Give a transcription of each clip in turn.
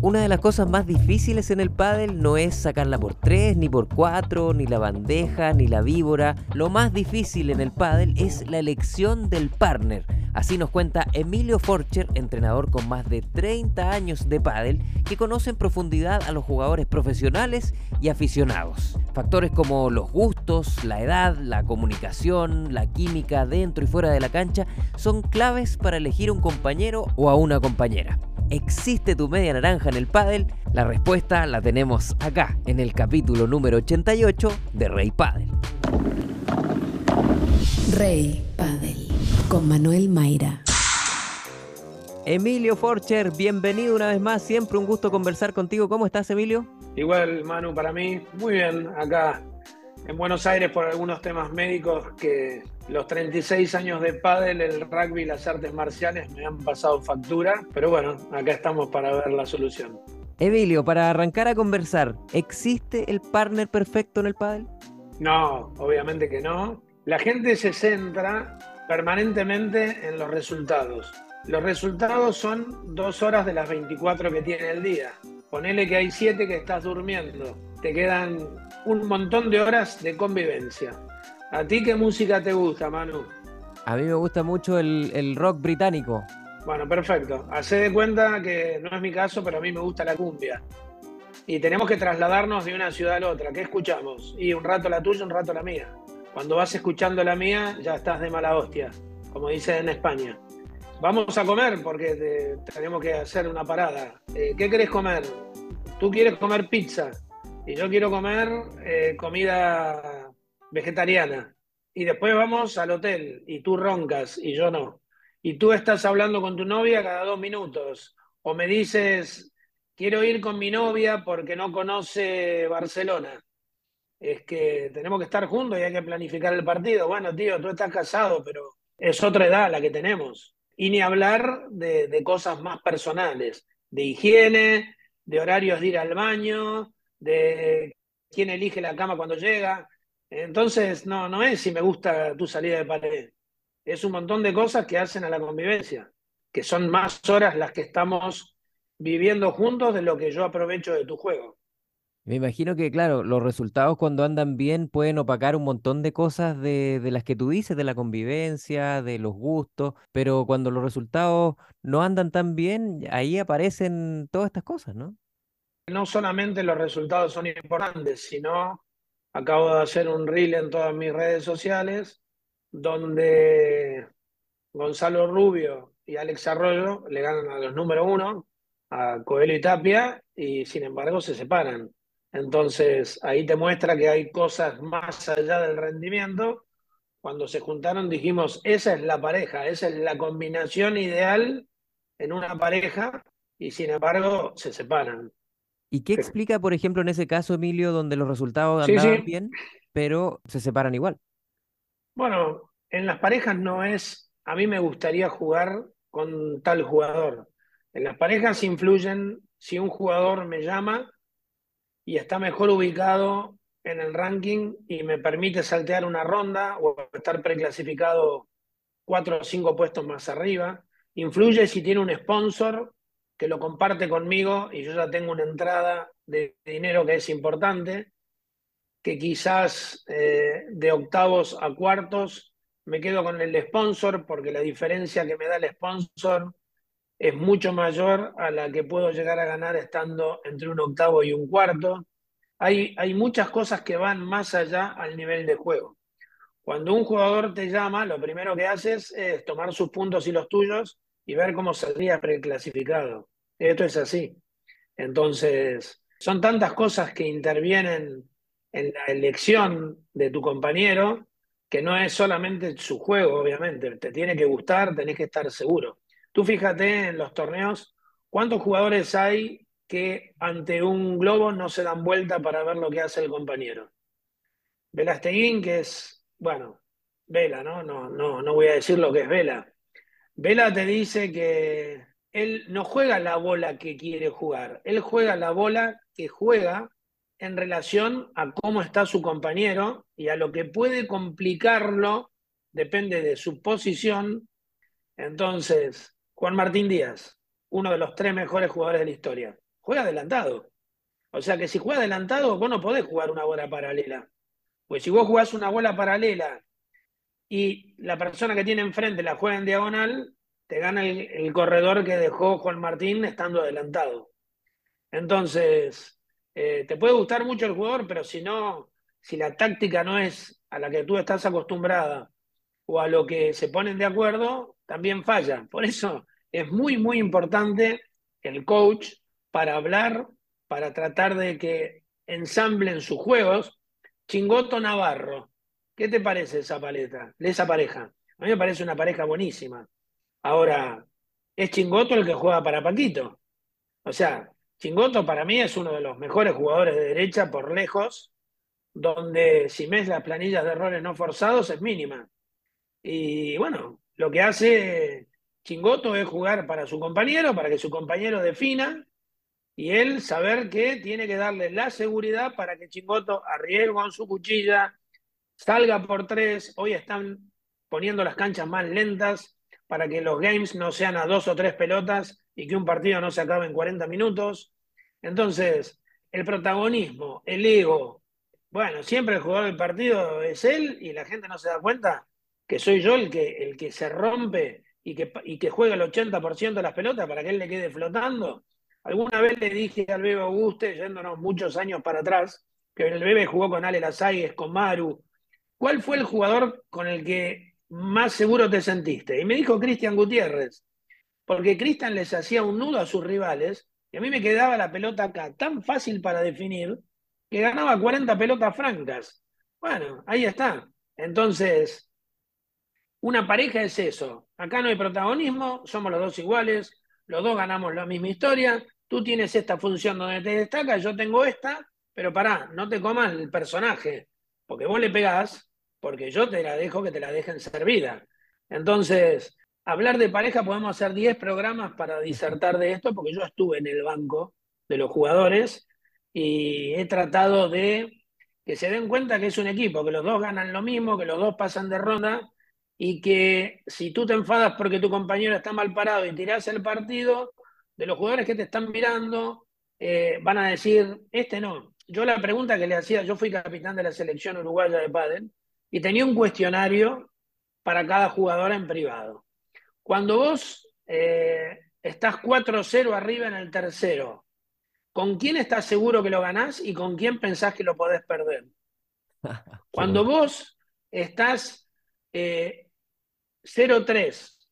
Una de las cosas más difíciles en el pádel no es sacarla por tres, ni por cuatro, ni la bandeja, ni la víbora. Lo más difícil en el pádel es la elección del partner. Así nos cuenta Emilio Forcher, entrenador con más de 30 años de pádel, que conoce en profundidad a los jugadores profesionales y aficionados. Factores como los gustos, la edad, la comunicación, la química dentro y fuera de la cancha son claves para elegir un compañero o a una compañera. ¿Existe tu media naranja en el pádel? La respuesta la tenemos acá, en el capítulo número 88 de Rey Pádel. Rey Pádel, con Manuel Mayra. Emilio Forcher, bienvenido una vez más. Siempre un gusto conversar contigo. ¿Cómo estás, Emilio? Igual, Manu, para mí, muy bien. Acá en Buenos Aires por algunos temas médicos que los 36 años de pádel, el rugby y las artes marciales me han pasado factura, pero bueno, acá estamos para ver la solución. Emilio, para arrancar a conversar, ¿existe el partner perfecto en el pádel? No, obviamente que no. La gente se centra permanentemente en los resultados. Los resultados son dos horas de las 24 que tiene el día. Ponele que hay siete que estás durmiendo. Te quedan un montón de horas de convivencia. ¿A ti qué música te gusta, Manu? A mí me gusta mucho el, rock británico. Bueno, perfecto. Hacé de cuenta que no es mi caso, pero a mí me gusta la cumbia. Y tenemos que trasladarnos de una ciudad a la otra. ¿Qué escuchamos? Y un rato la tuya, un rato la mía. Cuando vas escuchando la mía, ya estás de mala hostia, como dicen en España. Vamos a comer porque tenemos que hacer una parada. Eh, ¿Qué querés comer? Tú quieres comer pizza y yo quiero comer eh, comida vegetariana, y después vamos al hotel y tú roncas y yo no, y tú estás hablando con tu novia cada dos minutos, o me dices, quiero ir con mi novia porque no conoce Barcelona. Es que tenemos que estar juntos y hay que planificar el partido. Bueno, tío, tú estás casado, pero es otra edad la que tenemos. Y ni hablar de, cosas más personales, de higiene, de horarios de ir al baño, de quién elige la cama cuando llega. Entonces, no, no es si me gusta tu salida de pared, es un montón de cosas que hacen a la convivencia, que son más horas las que estamos viviendo juntos de lo que yo aprovecho de tu juego. Me imagino que, claro, los resultados cuando andan bien pueden opacar un montón de cosas de, las que tú dices, de la convivencia, de los gustos, pero cuando los resultados no andan tan bien, ahí aparecen todas estas cosas, ¿no? No solamente los resultados son importantes, sino Acabo de hacer un reel en todas mis redes sociales donde Gonzalo Rubio y Alex Arroyo le ganan a los número uno, a Coelho y Tapia, y sin embargo se separan. Entonces ahí te muestra que hay cosas más allá del rendimiento. Cuando se juntaron dijimos, esa es la pareja, esa es la combinación ideal en una pareja, y sin embargo se separan. ¿Y qué explica, por ejemplo, en ese caso, Emilio, donde los resultados andaban bien, pero se separan igual? Bueno, en las parejas no es, a mí me gustaría jugar con tal jugador. En las parejas influyen si un jugador me llama y está mejor ubicado en el ranking y me permite saltear una ronda o estar preclasificado cuatro o cinco puestos más arriba. Influye si tiene un sponsor que lo comparte conmigo y yo ya tengo una entrada de dinero que es importante, que quizás eh, de octavos a cuartos me quedo con el sponsor porque la diferencia que me da el sponsor es mucho mayor a la que puedo llegar a ganar estando entre un octavo y un cuarto. Hay, hay muchas cosas que van más allá al nivel de juego. Cuando un jugador te llama, lo primero que haces es tomar sus puntos y los tuyos y ver cómo saldría preclasificado. Esto es así. Entonces, son tantas cosas que intervienen en la elección de tu compañero que no es solamente su juego, obviamente. Te tiene que gustar, tenés que estar seguro. Tú fíjate en los torneos, ¿cuántos jugadores hay que ante un globo no se dan vuelta para ver lo que hace el compañero? Velasteguín, que es, bueno, Vela, ¿no? No, no, no voy a decir lo que es Vela, Vela te dice que él no juega la bola que quiere jugar, él juega la bola que juega en relación a cómo está su compañero y a lo que puede complicarlo, depende de su posición. Entonces, Juan Martín Díaz, uno de los tres mejores jugadores de la historia, juega adelantado. O sea que si juega adelantado, vos no podés jugar una bola paralela. Pues si vos jugás una bola paralela y la persona que tiene enfrente la juega en diagonal, te gana el, corredor que dejó Juan Martín estando adelantado. Entonces, eh, te puede gustar mucho el jugador, pero si no, si la táctica no es a la que tú estás acostumbrada o a lo que se ponen de acuerdo, también falla. Por eso es muy, muy importante el coach para hablar, para tratar de que ensamblen sus juegos. Chingoto Navarro, ¿qué te parece esa paleta, esa pareja? A mí me parece una pareja buenísima. Ahora, es Chingoto el que juega para Paquito. O sea, Chingoto para mí es uno de los mejores jugadores de derecha por lejos, donde si ves las planillas de errores no forzados es mínima. Y bueno, lo que hace Chingoto es jugar para su compañero, para que su compañero defina y él saber que tiene que darle la seguridad para que Chingoto arriesgue con su cuchilla, salga por tres. Hoy están poniendo las canchas más lentas para que los games no sean a dos o tres pelotas y que un partido no se acabe en 40 minutos. Entonces, el protagonismo, el ego, bueno, siempre el jugador del partido es él y la gente no se da cuenta que soy yo el que, el que se rompe y que, y que juega el 80% de las pelotas para que él le quede flotando. Alguna vez le dije al Bebe Auguste, yéndonos muchos años para atrás, que el Bebe jugó con Ale Lazagues, con Maru. ¿Cuál fue el jugador con el que más seguro te sentiste? Y me dijo Cristian Gutiérrez, porque Cristian les hacía un nudo a sus rivales y a mí me quedaba la pelota acá tan fácil para definir que ganaba 40 pelotas francas. Bueno, ahí está. Entonces, una pareja es eso. Acá no hay protagonismo, somos los dos iguales, los dos ganamos la misma historia. Tú tienes esta función donde te destaca, yo tengo esta, pero pará, no te comas el personaje, porque vos le pegás, porque yo te la dejo que te la dejen servida. Entonces, hablar de pareja podemos hacer 10 programas para disertar de esto, porque yo estuve en el banco de los jugadores y he tratado de que se den cuenta que es un equipo, que los dos ganan lo mismo, que los dos pasan de ronda y que si tú te enfadas porque tu compañero está mal parado y tirás el partido, de los jugadores que te están mirando, eh, van a decir, este no. Yo la pregunta que le hacía, yo fui capitán de la selección uruguaya de pádel y tenía un cuestionario para cada jugador en privado. Cuando vos eh, estás 4-0 arriba en el tercero, ¿con quién estás seguro que lo ganás y con quién pensás que lo podés perder? Cuando vos estás eh, 0-3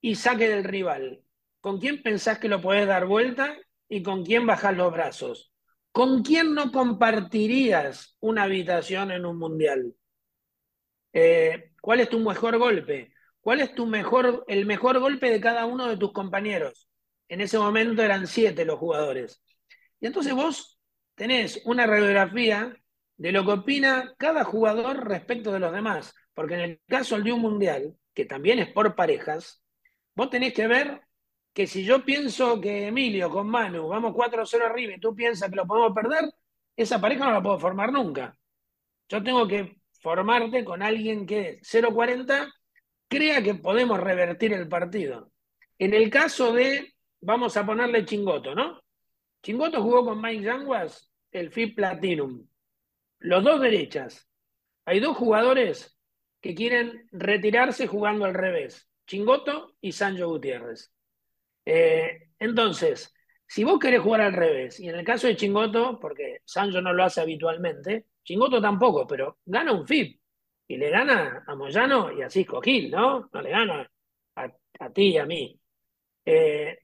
y saque del rival, ¿con quién pensás que lo podés dar vuelta y con quién bajás los brazos? ¿Con quién no compartirías una habitación en un mundial? Eh, ¿Cuál es tu mejor golpe? ¿Cuál es tu mejor, el mejor golpe de cada uno de tus compañeros? En ese momento eran siete los jugadores. Y entonces vos tenés una radiografía de lo que opina cada jugador respecto de los demás. Porque en el caso de un mundial, que también es por parejas, vos tenés que ver que si yo pienso que Emilio con Manu vamos 4-0 arriba y tú piensas que lo podemos perder, esa pareja no la puedo formar nunca. Yo tengo que formarte con alguien que 0-40 crea que podemos revertir el partido. En el caso de, vamos a ponerle Chingoto, ¿no? Chingoto jugó con Mike Yanguas el FIP Platinum. Los dos derechas. Hay dos jugadores que quieren retirarse jugando al revés, Chingoto y Sancho Gutiérrez. Eh, entonces, si vos querés jugar al revés, y en el caso de Chingoto, porque Sancho no lo hace habitualmente, Chingoto tampoco, pero gana un FIP y le gana a Moyano y a Cisco Gil, ¿no? No le gana a, ti y a mí. Eh,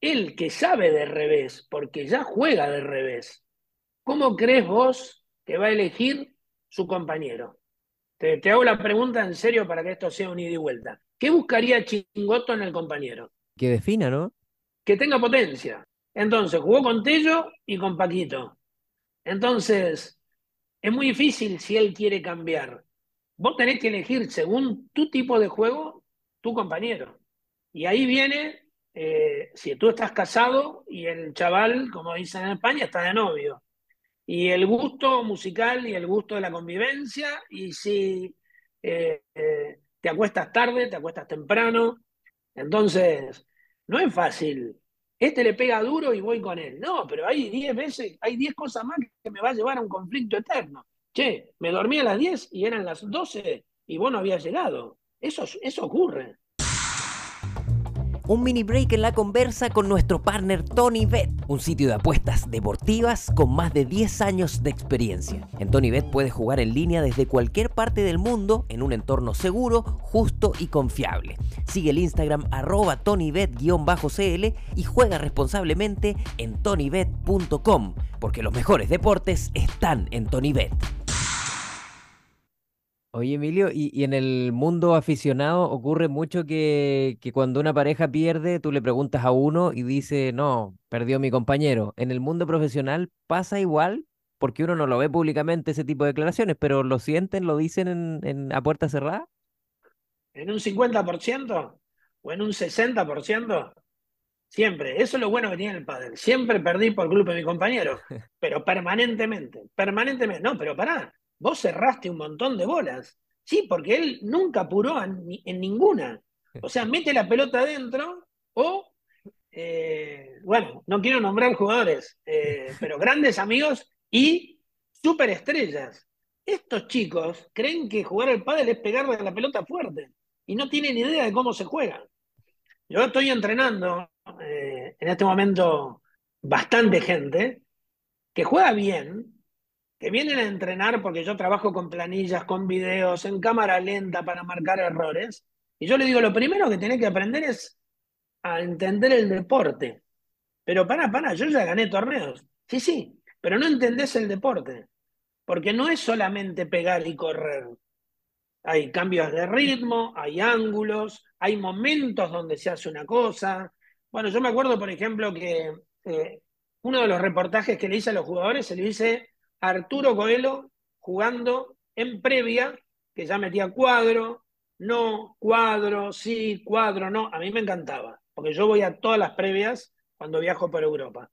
él que sabe de revés, porque ya juega de revés, ¿cómo crees vos que va a elegir su compañero? Te, hago la pregunta en serio para que esto sea un ida y vuelta. ¿Qué buscaría Chingoto en el compañero? Que defina, ¿no? Que tenga potencia. Entonces, jugó con Tello y con Paquito. Entonces, es muy difícil si él quiere cambiar. Vos tenés que elegir, según tu tipo de juego, tu compañero. Y ahí viene, eh, si tú estás casado y el chaval, como dicen en España, está de novio y el gusto musical y el gusto de la convivencia, y si eh, eh, te acuestas tarde, te acuestas temprano. Entonces, no es fácil este le pega duro y voy con él. No, pero hay 10 veces, hay 10 cosas más que me va a llevar a un conflicto eterno. Che, me dormí a las 10 y eran las 12 y vos no habías llegado. Eso, eso ocurre un mini break en la conversa con nuestro partner Tony Bet, un sitio de apuestas deportivas con más de 10 años de experiencia. En Tony Bet puedes jugar en línea desde cualquier parte del mundo en un entorno seguro, justo y confiable. Sigue el Instagram arroba tonybet-cl y juega responsablemente en tonybet.com, porque los mejores deportes están en TonyBet. Oye, Emilio, y, en el mundo aficionado ocurre mucho que, que, cuando una pareja pierde, tú le preguntas a uno y dice, no, perdió mi compañero. En el mundo profesional pasa igual, porque uno no lo ve públicamente ese tipo de declaraciones, pero lo sienten, lo dicen en, en a puerta cerrada. ¿En un 50% o en un 60%? Siempre. Eso es lo bueno que tiene el padre. Siempre perdí por culpa de mi compañero, pero permanentemente, permanentemente. No, pero pará vos cerraste un montón de bolas. Sí, porque él nunca apuró en, ninguna. O sea, mete la pelota adentro o, eh, bueno, no quiero nombrar jugadores, eh, pero grandes amigos y superestrellas. Estos chicos creen que jugar al pádel es pegarle la pelota fuerte y no tienen idea de cómo se juega. Yo estoy entrenando eh, en este momento bastante gente que juega bien, que vienen a entrenar porque yo trabajo con planillas, con videos, en cámara lenta para marcar errores. Y yo le digo, lo primero que tenés que aprender es a entender el deporte. Pero para, para, yo ya gané torneos. Sí, sí, pero no entendés el deporte. Porque no es solamente pegar y correr. Hay cambios de ritmo, hay ángulos, hay momentos donde se hace una cosa. Bueno, yo me acuerdo, por ejemplo, que eh, uno de los reportajes que le hice a los jugadores se lo hice Arturo Coelho jugando en previa, que ya metía cuadro, no, cuadro, sí, cuadro, no. A mí me encantaba, porque yo voy a todas las previas cuando viajo por Europa.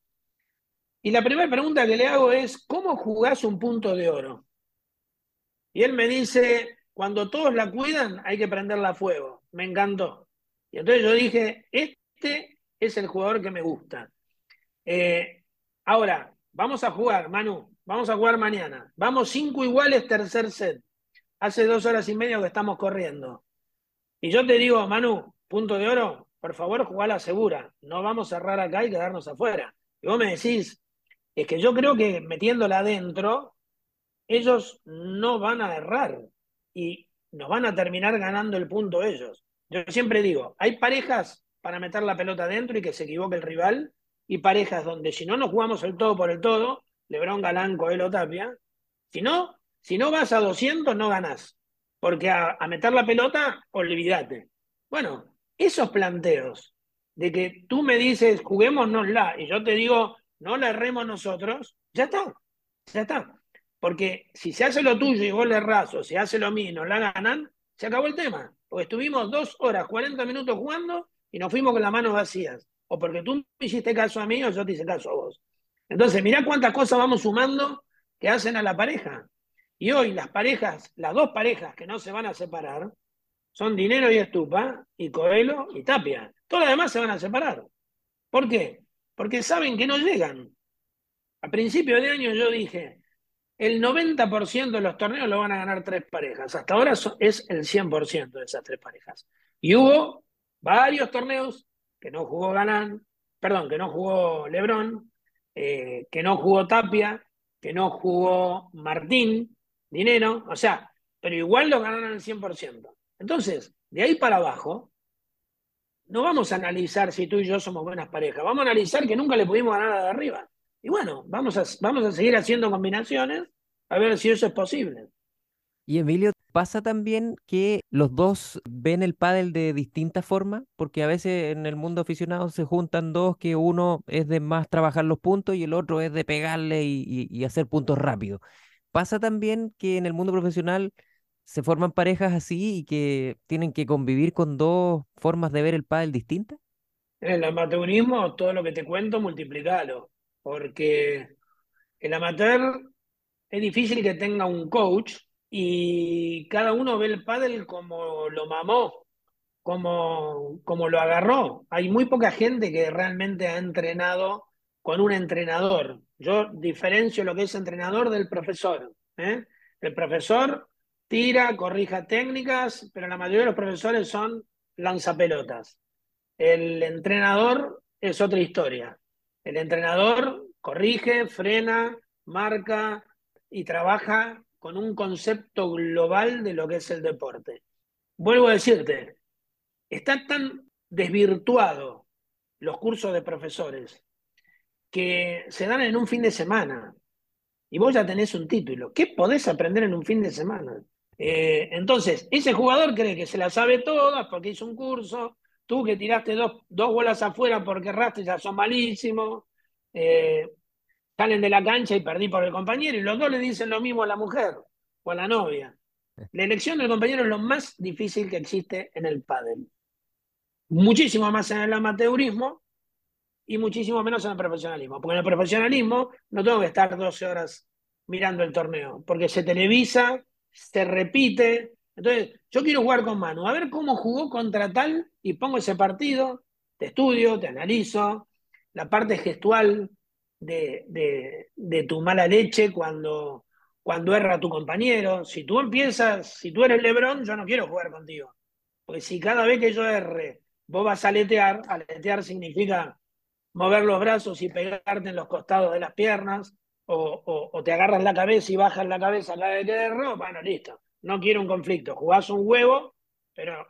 Y la primera pregunta que le hago es, ¿cómo jugás un punto de oro? Y él me dice, cuando todos la cuidan hay que prenderla a fuego. Me encantó. Y entonces yo dije, este es el jugador que me gusta. Eh, ahora, vamos a jugar, Manu. Vamos a jugar mañana. Vamos cinco iguales, tercer set. Hace dos horas y media que estamos corriendo. Y yo te digo, Manu, punto de oro, por favor, jugala segura. No vamos a cerrar acá y quedarnos afuera. Y vos me decís, es que yo creo que metiéndola adentro, ellos no van a errar y nos van a terminar ganando el punto ellos. Yo siempre digo, hay parejas para meter la pelota adentro y que se equivoque el rival, y parejas donde si no nos jugamos el todo por el todo, Lebrón, Galán, Coelho, Tapia. Si no, si no vas a 200, no ganás. Porque a, meter la pelota, olvídate. Bueno, esos planteos de que tú me dices, juguémonosla, y yo te digo, no la erremos nosotros, ya está, ya está. Porque si se hace lo tuyo y vos le errás, o hace lo mío y nos la ganan, se acabó el tema. Porque estuvimos dos horas, 40 minutos jugando y nos fuimos con las manos vacías. O porque tú me hiciste caso a mí o yo te hice caso a vos. Entonces, mirá cuántas cosas vamos sumando que hacen a la pareja. Y hoy las parejas, las dos parejas que no se van a separar, son Dinero y Estupa, y Coelho y Tapia. Todas las demás se van a separar. ¿Por qué? Porque saben que no llegan. A principio de año yo dije, el 90% de los torneos lo van a ganar tres parejas. Hasta ahora es el 100% de esas tres parejas. Y hubo varios torneos que no jugó Ganán, perdón, que no jugó Lebrón, eh, que no jugó Tapia, que no jugó Martín, Dinero, o sea, pero igual lo ganaron al 100%. Entonces, de ahí para abajo, no vamos a analizar si tú y yo somos buenas parejas, vamos a analizar que nunca le pudimos ganar a de arriba. Y bueno, vamos a, vamos a seguir haciendo combinaciones a ver si eso es posible. Y Emilio, ¿pasa también que los dos ven el pádel de distinta forma? Porque a veces en el mundo aficionado se juntan dos que uno es de más trabajar los puntos y el otro es de pegarle y, hacer puntos rápidos. ¿Pasa también que en el mundo profesional se forman parejas así y que tienen que convivir con dos formas de ver el pádel distintas? En el amateurismo, todo lo que te cuento, multiplicalo, porque el amateur es difícil que tenga un coach y cada uno ve el pádel como lo mamó, como, como lo agarró. Hay muy poca gente que realmente ha entrenado con un entrenador. Yo diferencio lo que es entrenador del profesor. ¿eh? El profesor tira, corrija técnicas, pero la mayoría de los profesores son lanzapelotas. El entrenador es otra historia. El entrenador corrige, frena, marca y trabaja con un concepto global de lo que es el deporte. Vuelvo a decirte, está tan desvirtuado los cursos de profesores que se dan en un fin de semana y vos ya tenés un título. ¿Qué podés aprender en un fin de semana? Eh, entonces, ese jugador cree que se la sabe todas porque hizo un curso, tú que tiraste dos, dos bolas afuera porque erraste ya son malísimos, eh, salen de la cancha y perdí por el compañero y los dos le dicen lo mismo a la mujer o a la novia. La elección del compañero es lo más difícil que existe en el pádel. Muchísimo más en el amateurismo y muchísimo menos en el profesionalismo. Porque en el profesionalismo no tengo que estar 12 horas mirando el torneo, porque se televisa, se repite. Entonces, yo quiero jugar con Manu, a ver cómo jugó contra tal y pongo ese partido, te estudio, te analizo, la parte gestual de, de, tu mala leche cuando, cuando erra tu compañero. Si tú empiezas, si tú eres Lebrón, yo no quiero jugar contigo. Porque si cada vez que yo erre, vos vas a aletear, aletear significa mover los brazos y pegarte en los costados de las piernas, o, te agarras la cabeza y bajas la cabeza a la de erro, bueno, listo. No quiero un conflicto. Jugás un huevo, pero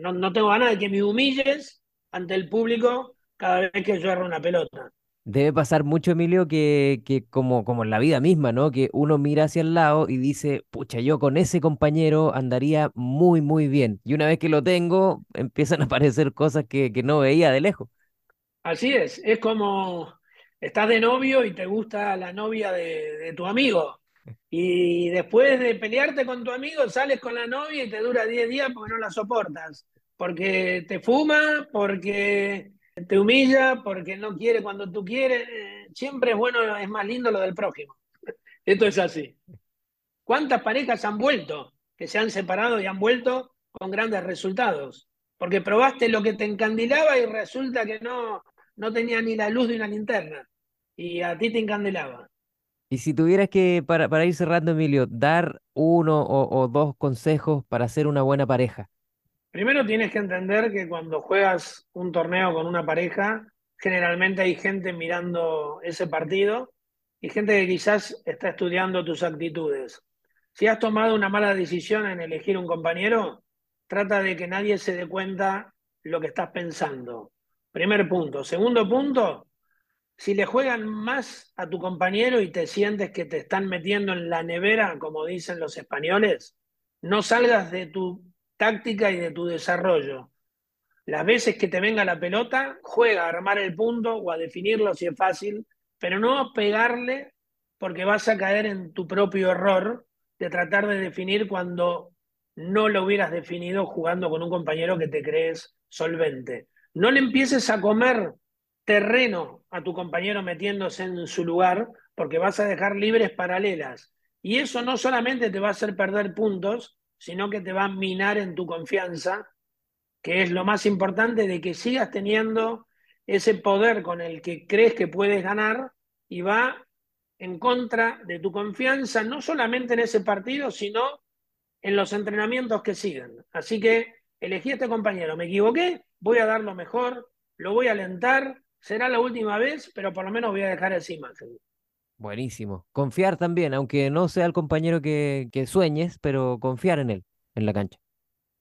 no, no tengo ganas de que me humilles ante el público cada vez que yo erro una pelota. Debe pasar mucho, Emilio, que, que como, como en la vida misma, ¿no? Que uno mira hacia el lado y dice, pucha, yo con ese compañero andaría muy, muy bien. Y una vez que lo tengo, empiezan a aparecer cosas que, que no veía de lejos. Así es, es como estás de novio y te gusta la novia de, tu amigo. Y después de pelearte con tu amigo, sales con la novia y te dura 10 días porque no la soportas. Porque te fuma, porque te humilla, porque no quiere cuando tú quieres. Eh, siempre es bueno, es más lindo lo del prójimo. Esto es así. ¿Cuántas parejas han vuelto, que se han separado y han vuelto con grandes resultados? Porque probaste lo que te encandilaba y resulta que no, no tenía ni la luz de una linterna y a ti te encandelaba. Y si tuvieras que, para, para ir cerrando, Emilio, dar uno o, dos consejos para ser una buena pareja. Primero tienes que entender que cuando juegas un torneo con una pareja, generalmente hay gente mirando ese partido y gente que quizás está estudiando tus actitudes. Si has tomado una mala decisión en elegir un compañero, trata de que nadie se dé cuenta lo que estás pensando. Primer punto. Segundo punto, si le juegan más a tu compañero y te sientes que te están metiendo en la nevera, como dicen los españoles, no salgas de tu táctica y de tu desarrollo. Las veces que te venga la pelota, juega a armar el punto o a definirlo si es fácil, pero no a pegarle porque vas a caer en tu propio error de tratar de definir cuando no lo hubieras definido jugando con un compañero que te crees solvente. No le empieces a comer terreno a tu compañero metiéndose en su lugar, porque vas a dejar libres paralelas. Y eso no solamente te va a hacer perder puntos, sino que te va a minar en tu confianza, que es lo más importante de que sigas teniendo ese poder con el que crees que puedes ganar y va en contra de tu confianza, no solamente en ese partido, sino en los entrenamientos que siguen. Así que elegí a este compañero, me equivoqué, voy a dar lo mejor, lo voy a alentar, será la última vez, pero por lo menos voy a dejar esa imagen. Buenísimo. Confiar también, aunque no sea el compañero que, que sueñes, pero confiar en él, en la cancha.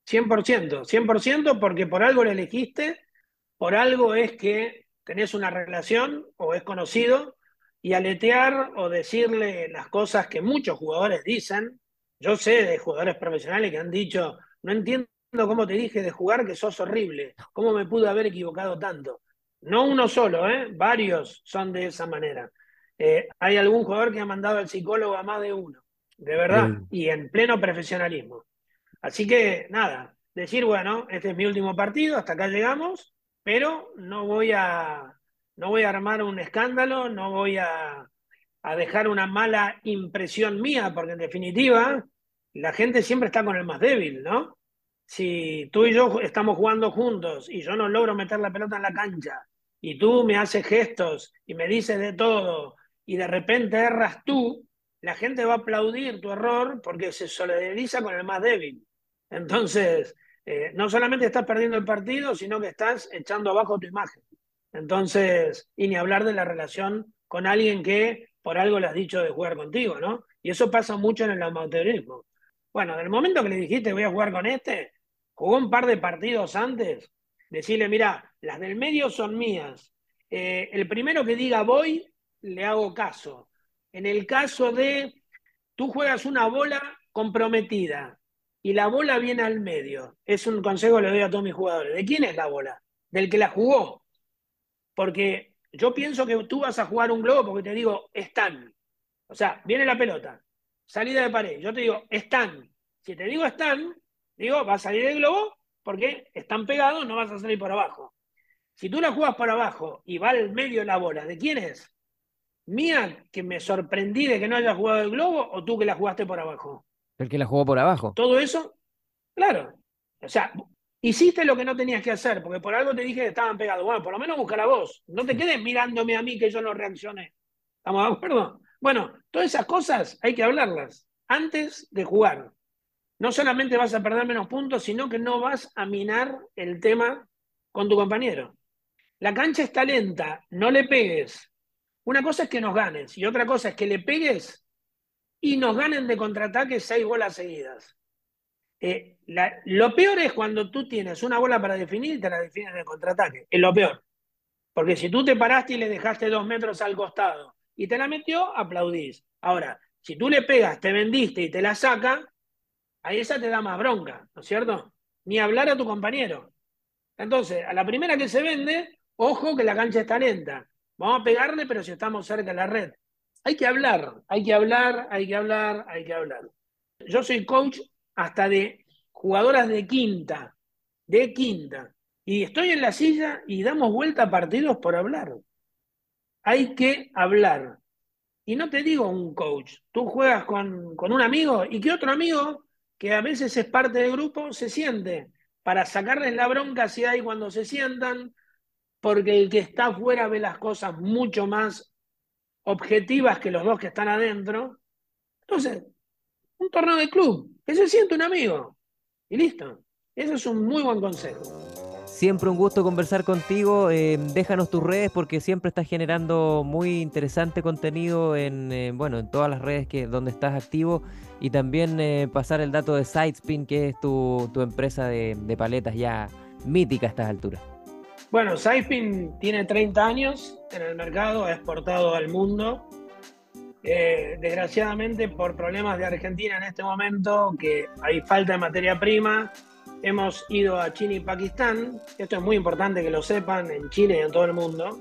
100%, 100% porque por algo lo elegiste, por algo es que tenés una relación o es conocido y aletear o decirle las cosas que muchos jugadores dicen. Yo sé de jugadores profesionales que han dicho, no entiendo cómo te dije de jugar que sos horrible, cómo me pude haber equivocado tanto. No uno solo, ¿eh? varios son de esa manera. Eh, hay algún jugador que ha mandado al psicólogo a más de uno, de verdad, y en pleno profesionalismo. Así que nada, decir, bueno, este es mi último partido, hasta acá llegamos, pero no voy a, no voy a armar un escándalo, no voy a, a dejar una mala impresión mía, porque en definitiva la gente siempre está con el más débil, ¿no? si tú y yo estamos jugando juntos y yo no logro meter la pelota en la cancha y tú me haces gestos y me dices de todo y de repente erras tú, la gente va a aplaudir tu error porque se solidariza con el más débil. Entonces, eh, no solamente estás perdiendo el partido, sino que estás echando abajo tu imagen. Entonces, y ni hablar de la relación con alguien que por algo le has dicho de jugar contigo, ¿no? Y eso pasa mucho en el amateurismo. Bueno, del momento que le dijiste voy a jugar con este, jugó un par de partidos antes, decirle, mira, las del medio son mías. Eh, el primero que diga voy, le hago caso. En el caso de tú juegas una bola comprometida y la bola viene al medio, es un consejo que le doy a todos mis jugadores. ¿De quién es la bola? Del que la jugó. Porque yo pienso que tú vas a jugar un globo porque te digo, están. O sea, viene la pelota, salida de pared. Yo te digo, están. Si te digo están, Digo, va a salir el globo porque están pegados, no vas a salir por abajo. Si tú la juegas por abajo y va al medio la bola, ¿de quién es? ¿Mía que me sorprendí de que no haya jugado el globo o tú que la jugaste por abajo? El que la jugó por abajo. Todo eso, claro. O sea, hiciste lo que no tenías que hacer, porque por algo te dije que estaban pegados. Bueno, por lo menos busca la voz. No te quedes mirándome a mí que yo no reaccioné. ¿Estamos de acuerdo? Bueno, todas esas cosas hay que hablarlas antes de jugar no solamente vas a perder menos puntos, sino que no vas a minar el tema con tu compañero. La cancha está lenta, no le pegues. Una cosa es que nos ganes y otra cosa es que le pegues y nos ganen de contraataque seis bolas seguidas. Eh, lo peor es cuando tú tienes una bola para definir y te la defines de contraataque. Es lo peor. Porque si tú te paraste y le dejaste dos metros al costado y te la metió, aplaudís. Ahora, si tú le pegas, te vendiste y te la saca, ahí esa te da más bronca, ¿no es cierto? Ni hablar a tu compañero. Entonces, a la primera que se vende, ojo que la cancha está lenta. Vamos a pegarle, pero si estamos cerca de la red. Hay que hablar, hay que hablar, hay que hablar, hay que hablar. Yo soy coach hasta de jugadoras de quinta, de quinta. Y estoy en la silla y damos vuelta a partidos por hablar. Hay que hablar. Y no te digo un coach, tú juegas con, con un amigo y que otro amigo que a veces es parte del grupo, se siente para sacarles la bronca si hay cuando se sientan, porque el que está afuera ve las cosas mucho más objetivas que los dos que están adentro. Entonces, un torneo de club, que se siente un amigo. Y listo. Eso es un muy buen consejo. Siempre un gusto conversar contigo. Eh, déjanos tus redes porque siempre estás generando muy interesante contenido en, eh, bueno, en todas las redes que, donde estás activo. Y también eh, pasar el dato de Sidespin, que es tu, empresa de, paletas ya mítica a estas alturas. Bueno, Sidespin tiene 30 años en el mercado, ha exportado al mundo. desgraciadamente, por problemas de Argentina en este momento, que hay falta de materia prima, Hemos ido a China y Pakistán, esto es muy importante que lo sepan en Chile y en todo el mundo.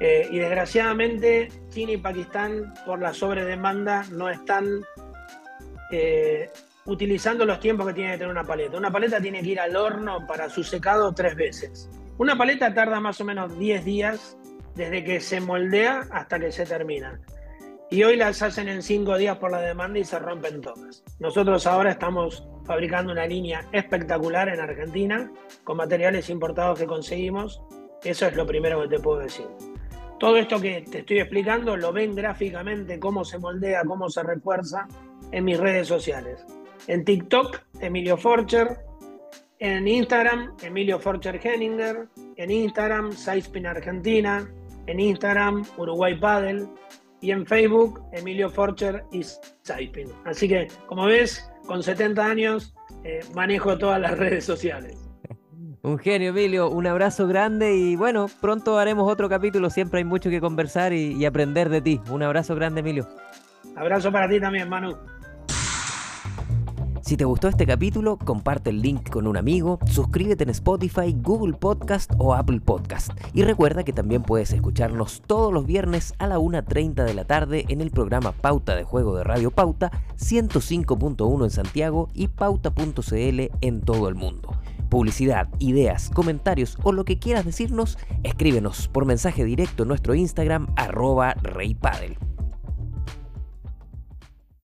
Eh, y desgraciadamente China y Pakistán por la sobredemanda no están eh, utilizando los tiempos que tiene que tener una paleta. Una paleta tiene que ir al horno para su secado tres veces. Una paleta tarda más o menos 10 días desde que se moldea hasta que se termina. Y hoy las hacen en 5 días por la demanda y se rompen todas. Nosotros ahora estamos fabricando una línea espectacular en Argentina con materiales importados que conseguimos. Eso es lo primero que te puedo decir. Todo esto que te estoy explicando lo ven gráficamente, cómo se moldea, cómo se refuerza en mis redes sociales. En TikTok, Emilio Forcher. En Instagram, Emilio Forcher Henninger. En Instagram, Sidespin Argentina. En Instagram, Uruguay Paddle. Y en Facebook, Emilio Forcher y Sidespin. Así que, como ves, con 70 años eh, manejo todas las redes sociales. Un genio, Emilio. Un abrazo grande y bueno, pronto haremos otro capítulo. Siempre hay mucho que conversar y, y aprender de ti. Un abrazo grande, Emilio. Abrazo para ti también, Manu. Si te gustó este capítulo, comparte el link con un amigo, suscríbete en Spotify, Google Podcast o Apple Podcast. Y recuerda que también puedes escucharnos todos los viernes a la 1.30 de la tarde en el programa Pauta de Juego de Radio Pauta 105.1 en Santiago y pauta.cl en todo el mundo. Publicidad, ideas, comentarios o lo que quieras decirnos, escríbenos por mensaje directo en nuestro Instagram arroba reypadel.